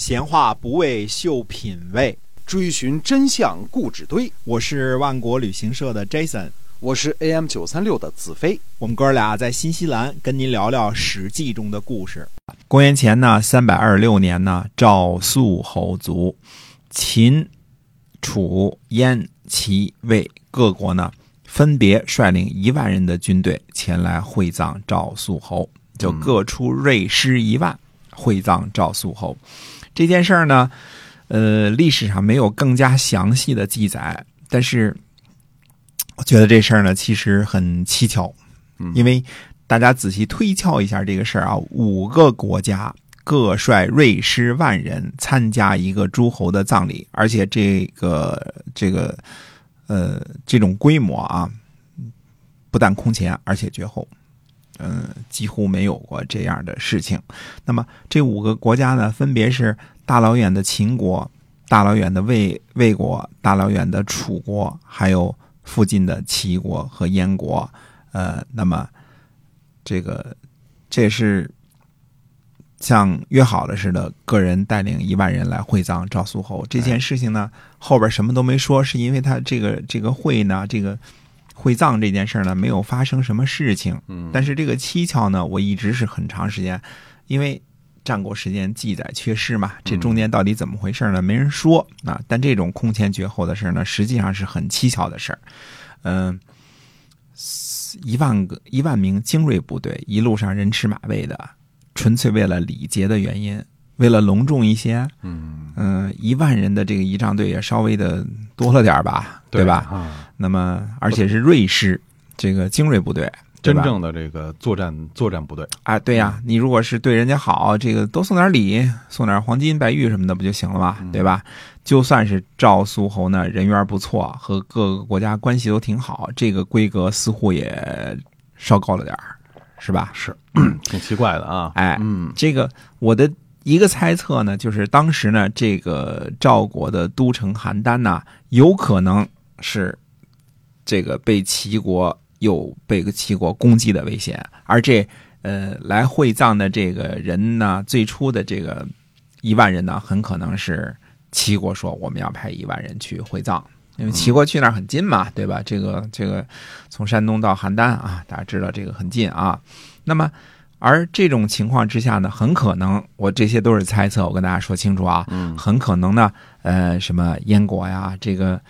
闲话不为秀品味，追寻真相故纸堆。我是万国旅行社的 Jason，我是 AM 九三六的子飞。我们哥俩在新西兰跟您聊聊《史记》中的故事。公元前呢三百二十六年呢，赵肃侯族，秦、楚、燕、齐、魏各国呢分别率领一万人的军队前来会葬赵肃侯，就各出锐师一万会葬赵肃侯。这件事儿呢，呃，历史上没有更加详细的记载，但是我觉得这事儿呢，其实很蹊跷，因为大家仔细推敲一下这个事儿啊，五个国家各率锐师万人参加一个诸侯的葬礼，而且这个这个呃这种规模啊，不但空前，而且绝后。嗯，几乎没有过这样的事情。那么这五个国家呢，分别是大老远的秦国、大老远的魏魏国、大老远的楚国，还有附近的齐国和燕国。呃，那么这个这是像约好了似的，个人带领一万人来会葬赵肃侯。这件事情呢，后边什么都没说，是因为他这个这个会呢，这个。会葬这件事呢，没有发生什么事情。嗯，但是这个蹊跷呢，我一直是很长时间，因为战国时间记载缺失嘛，这中间到底怎么回事呢？没人说啊。但这种空前绝后的事呢，实际上是很蹊跷的事儿。嗯，一万个一万名精锐部队，一路上人吃马喂的，纯粹为了礼节的原因，为了隆重一些。嗯嗯，一万人的这个仪仗队也稍微的多了点吧，对吧？啊，那么，而且是瑞士，这个精锐部队，真正的这个作战作战部队。啊，对呀，你如果是对人家好，这个多送点礼，送点黄金、白玉什么的不就行了吗？对吧？就算是赵苏侯呢，人缘不错，和各个国家关系都挺好，这个规格似乎也稍高了点儿，是吧？是，挺奇怪的啊。哎，嗯这个我的一个猜测呢，就是当时呢，这个赵国的都城邯郸呢，有可能是这个被齐国有被齐国攻击的危险，而这呃来会葬的这个人呢，最初的这个一万人呢，很可能是齐国说我们要派一万人去会葬。因为齐国去那儿很近嘛，对吧？这个这个从山东到邯郸啊，大家知道这个很近啊。那么，而这种情况之下呢，很可能我这些都是猜测，我跟大家说清楚啊，嗯。很可能呢，呃，什么燕国呀，这个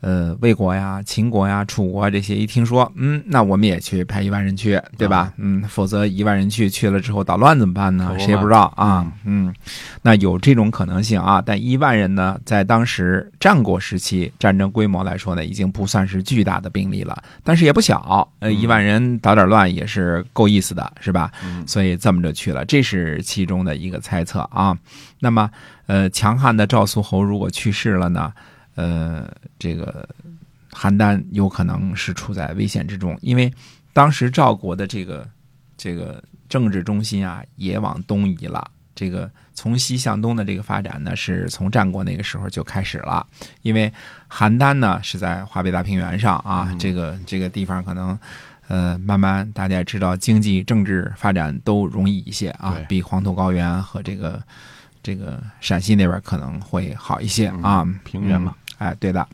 呃魏国呀、秦国呀、楚国啊这些，一听说，嗯，那我们也去派一万人去，对吧？嗯，否则一万人去去了之后捣乱怎么办呢？不谁也不知道啊。嗯，那有这种可能性啊，但一万人呢，在当时战国时期战争规模来说呢，已经不算是巨大的兵力了，但是也不小，呃，一万人捣点乱也是够意思的，是吧？嗯所以这么着去了，这是其中的一个猜测啊。那么，呃，强悍的赵肃侯如果去世了呢，呃，这个邯郸有可能是处在危险之中，因为当时赵国的这个这个政治中心啊也往东移了。这个从西向东的这个发展呢，是从战国那个时候就开始了。因为邯郸呢是在华北大平原上啊，这个这个地方可能呃慢慢大家也知道，经济政治发展都容易一些啊，比黄土高原和这个这个陕西那边可能会好一些啊，平原嘛嗯，哎，对的。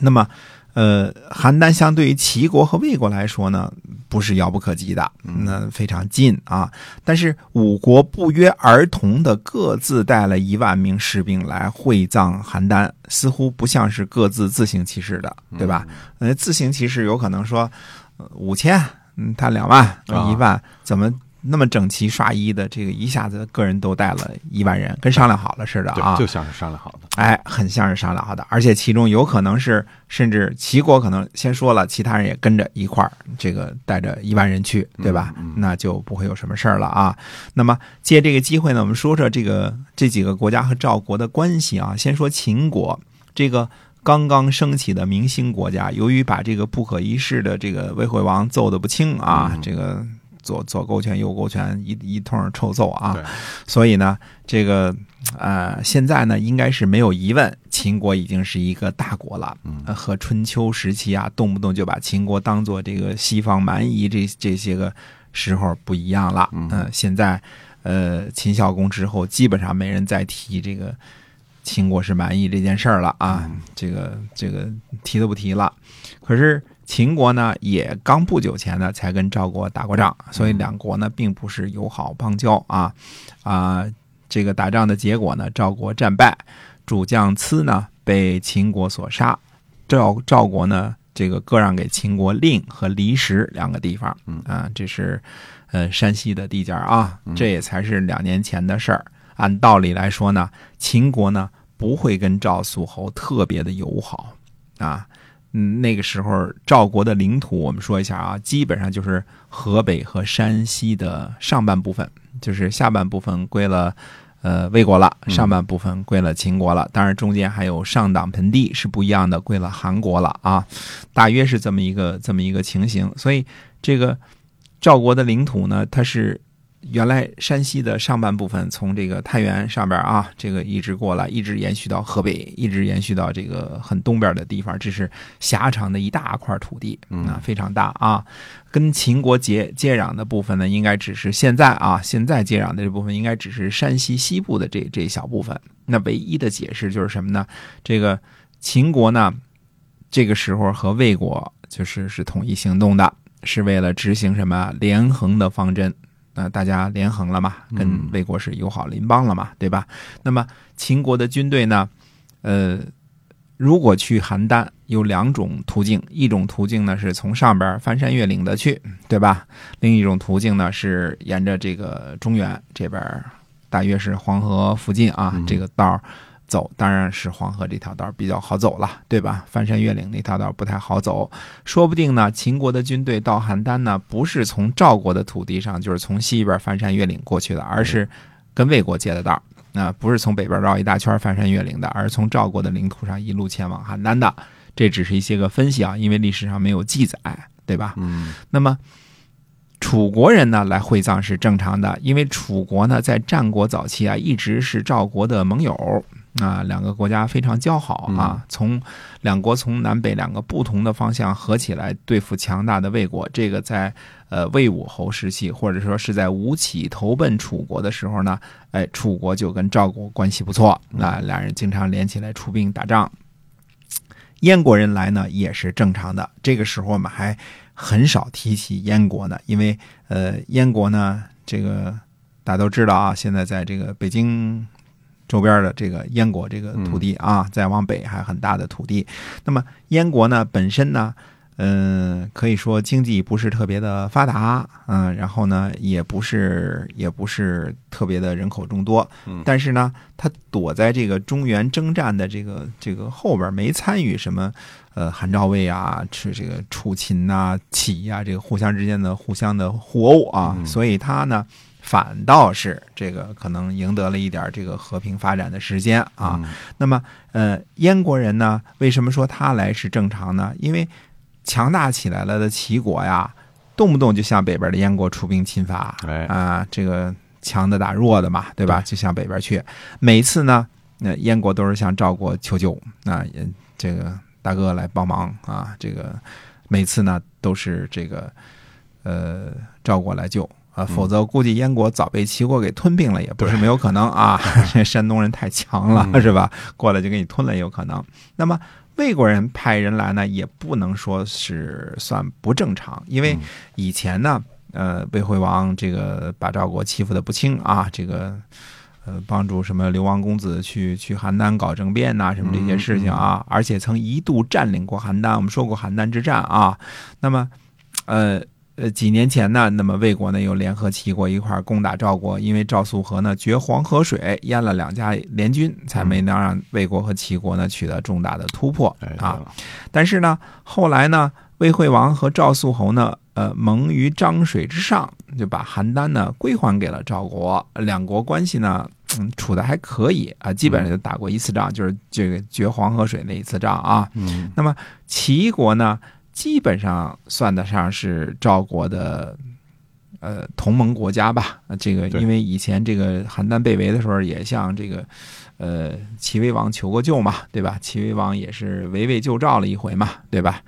那么，呃，邯郸相对于齐国和魏国来说呢，不是遥不可及的，那非常近啊。但是五国不约而同的各自带了一万名士兵来会葬邯郸，似乎不像是各自自行其事的，对吧？呃，自行其事有可能说呃五千，嗯，他两万、啊一万，怎么那么整齐刷一的？这个一下子个人都带了一万人，跟商量好了似的啊，。就像是商量好的。哎，很像是商量好的，而且其中有可能是，甚至齐国可能先说了，其他人也跟着一块儿，这个带着一万人去，对吧？嗯嗯那就不会有什么事儿了啊。那么借这个机会呢，我们说说这个这几个国家和赵国的关系啊。先说秦国，这个刚刚升起的明星国家，由于把这个不可一世的这个魏惠王揍得不轻啊，嗯这个左左勾拳右勾拳一一通臭揍啊，所以呢，这个呃，现在呢，应该是没有疑问，秦国已经是一个大国了。嗯呃和春秋时期啊，动不动就把秦国当做这个西方蛮夷这这些个时候不一样了。嗯呃现在呃秦孝公之后，基本上没人再提这个秦国是蛮夷这件事儿了啊，这个这个提都不提了。可是秦国呢，也刚不久前呢才跟赵国打过仗，所以两国呢并不是友好邦交啊啊。这个打仗的结果呢，赵国战败，主将疵呢被秦国所杀，赵赵国呢这个割让给秦国令和离石两个地方，啊，这是呃山西的地界啊，这也才是两年前的事儿。按道理来说呢，秦国呢不会跟赵肃侯特别的友好啊。嗯，那个时候赵国的领土，我们说一下啊，基本上就是河北和山西的上半部分，就是下半部分归了呃魏国了，上半部分归了秦国了。当然中间还有上党盆地是不一样的，归了韩国了啊。大约是这么一个这么一个情形。所以这个赵国的领土呢，它是。原来山西的上半部分从这个太原上边啊，这个一直过来，一直延续到河北，一直延续到这个很东边的地方，这是狭长的一大块土地啊，非常大啊。跟秦国接接壤的部分呢，应该只是现在啊，现在接壤的这部分应该只是山西西部的这这一小部分。那唯一的解释就是什么呢？这个秦国呢，这个时候和魏国就是是统一行动的，是为了执行什么连横的方针。那大家联横了嘛，跟魏国是友好邻邦了嘛，对吧？那么秦国的军队呢，呃，如果去邯郸有两种途径，一种途径呢是从上边翻山越岭的去，对吧？另一种途径呢是沿着这个中原这边，大约是黄河附近啊，这个道走当然是黄河这条道比较好走了，对吧？翻山越岭那条道不太好走，说不定呢，秦国的军队到邯郸呢，不是从赵国的土地上，就是从西边翻山越岭过去的，而是跟魏国接的道，那不是从北边绕一大圈翻山越岭的，而是从赵国的领土上一路前往邯郸的。这只是一些个分析啊，因为历史上没有记载，对吧？嗯。那么楚国人呢来会葬是正常的，因为楚国呢在战国早期啊，一直是赵国的盟友。啊，两个国家非常交好啊！从两国从南北两个不同的方向合起来对付强大的魏国，这个在呃魏武侯时期，或者说是在吴起投奔楚国的时候呢，哎，楚国就跟赵国关系不错，那俩人经常连起来出兵打仗。燕国人来呢也是正常的，这个时候我们还很少提起燕国呢，因为呃燕国呢这个大家都知道啊，现在在这个北京。周边的这个燕国这个土地啊，再往北还很大的土地。那么燕国呢，本身呢，嗯，可以说经济不是特别的发达，嗯，然后呢，也不是也不是特别的人口众多。但是呢，他躲在这个中原征战的这个这个后边，没参与什么呃韩赵魏啊，是这个楚秦呐、齐呀，这个互相之间的互相的互殴啊，所以他呢。反倒是这个可能赢得了一点这个和平发展的时间啊。那么，呃，燕国人呢，为什么说他来是正常呢？因为强大起来了的齐国呀，动不动就向北边的燕国出兵侵伐，啊，这个强的打弱的嘛，对吧？就向北边去。每次呢，那燕国都是向赵国求救，啊，这个大哥来帮忙啊。这个每次呢，都是这个呃赵国来救。啊，否则估计燕国早被齐国给吞并了，也不是没有可能啊。这山东人太强了，是吧？过来就给你吞了也有可能。那么魏国人派人来呢，也不能说是算不正常，因为以前呢，呃，魏惠王这个把赵国欺负的不轻啊，这个呃，帮助什么流亡公子去去邯郸搞政变呐，什么这些事情啊，而且曾一度占领过邯郸。我们说过邯郸之战啊，那么呃。呃，几年前呢，那么魏国呢又联合齐国一块攻打赵国，因为赵肃和呢决黄河水，淹了两家联军，才没能让魏国和齐国呢取得重大的突破啊。但是呢，后来呢，魏惠王和赵肃侯呢，呃，盟于漳水之上，就把邯郸呢归还给了赵国，两国关系呢，嗯，处的还可以啊，基本上就打过一次仗，就是这个决黄河水那一次仗啊。嗯，那么齐国呢？基本上算得上是赵国的，呃，同盟国家吧。这个因为以前这个邯郸被围的时候，也向这个，呃，齐威王求过救嘛，对吧？齐威王也是围魏救赵了一回嘛，对吧？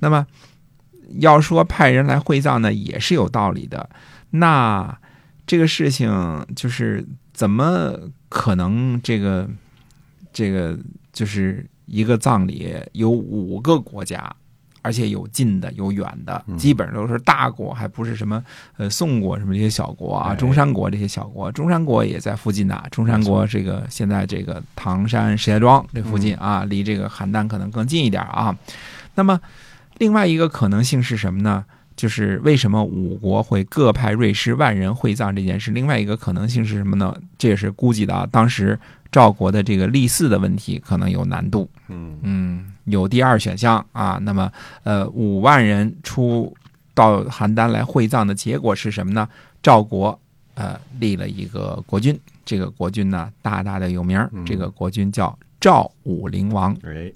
那么要说派人来会葬呢，也是有道理的。那这个事情就是怎么可能这个这个就是一个葬礼有五个国家，而且有近的有远的，嗯基本上都是大国，还不是什么呃宋国什么这些小国啊，哎中山国这些小国，中山国也在附近呐。中山国这个现在这个唐山石家庄这附近啊，离这个邯郸可能更近一点啊。那么另外一个可能性是什么呢？就是为什么五国会各派锐士万人会葬这件事？另外一个可能性是什么呢？这也是估计的啊。当时赵国的这个立嗣的问题可能有难度，嗯嗯，有第二选项啊。那么，呃，五万人出到邯郸来会葬的结果是什么呢？赵国呃立了一个国君，这个国君呢大大的有名，嗯这个国君叫赵武灵王。哎，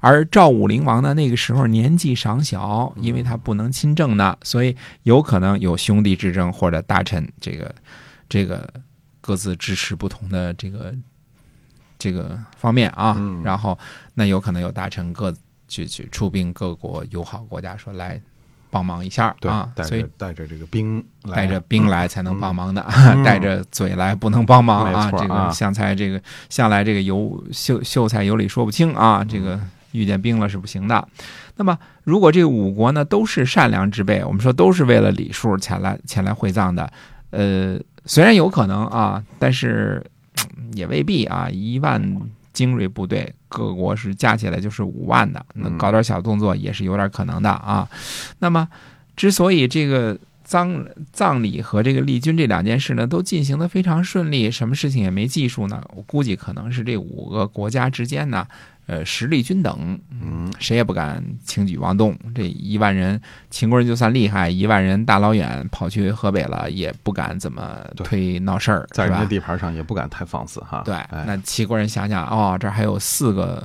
而赵武灵王呢，那个时候年纪尚小，因为他不能亲政呢，所以有可能有兄弟之争或者大臣这个这个各自支持不同的这个这个方面啊。嗯然后那有可能有大臣各去去出兵各国友好国家说来帮忙一下啊，，所以带着这个兵，带着兵来才能帮忙的，嗯 带着嘴来不能帮忙啊。这个香菜，这个向来这个有秀秀才有理说不清啊，嗯这个遇见兵了是不行的。那么，如果这五国呢都是善良之辈，我们说都是为了礼数前来前来会葬的，呃，虽然有可能啊，但是嗯也未必啊。一万精锐部队，各国是加起来就是五万的，那嗯搞点小动作也是有点可能的啊。那么，之所以这个葬葬礼和这个立军这两件事呢，都进行的非常顺利，什么事情也没记述呢？我估计可能是这五个国家之间呢，呃，实力均等，嗯，谁也不敢轻举妄动。这一万人，秦国人就算厉害，一万人大老远跑去河北了，也不敢怎么推闹事儿，在人家？地盘上也不敢太放肆哈。对，哎那齐国人想想，哦，这还有四个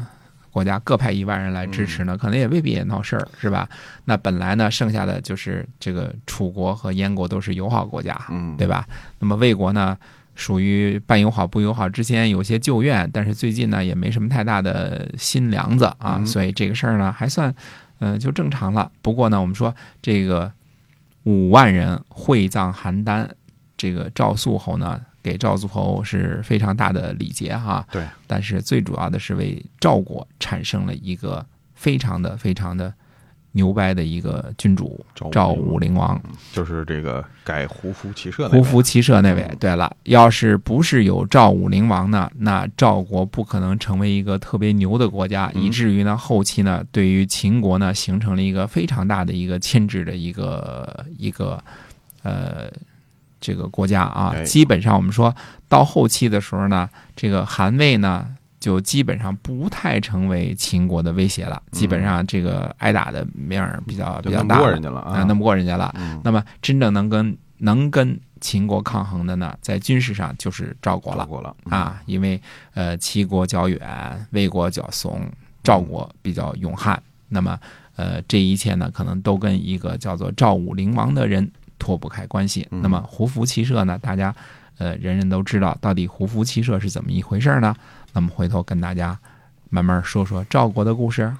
国家各派一万人来支持嗯呢，可能也未必也闹事儿，是吧？那本来呢，剩下的就是这个楚国和燕国都是友好国家，嗯，对吧？那么魏国呢，属于半友好不友好之间有些旧怨，但是最近呢也没什么太大的新梁子啊，嗯所以这个事儿呢还算，呃，就正常了。不过呢，我们说这个五万人会葬邯郸，这个赵肃侯呢给赵肃侯是非常大的礼节哈，对，但是最主要的是为赵国产生了一个非常的非常的牛掰的一个君主赵武灵王。嗯就是这个改胡服骑射胡服骑射那位嗯。对了，要是不是有赵武灵王呢，那赵国不可能成为一个特别牛的国家，嗯以至于呢后期呢，对于秦国呢形成了一个非常大的一个牵制的一个一个呃这个国家啊。哎基本上我们说到后期的时候呢，这个韩魏呢。就基本上不太成为秦国的威胁了，基本上这个挨打的面儿比较比较大了过人家了啊，弄不过人家了。嗯那么真正能跟能跟秦国抗衡的呢，在军事上就是赵国了国了啊，因为呃齐国较远，魏国较怂，赵国比较勇悍。那么呃这一切呢，可能都跟一个叫做赵武灵王的人脱不开关系。嗯那么胡服骑射呢，大家呃人人都知道，到底胡服骑射是怎么一回事呢？那么回头跟大家慢慢说说赵国的故事。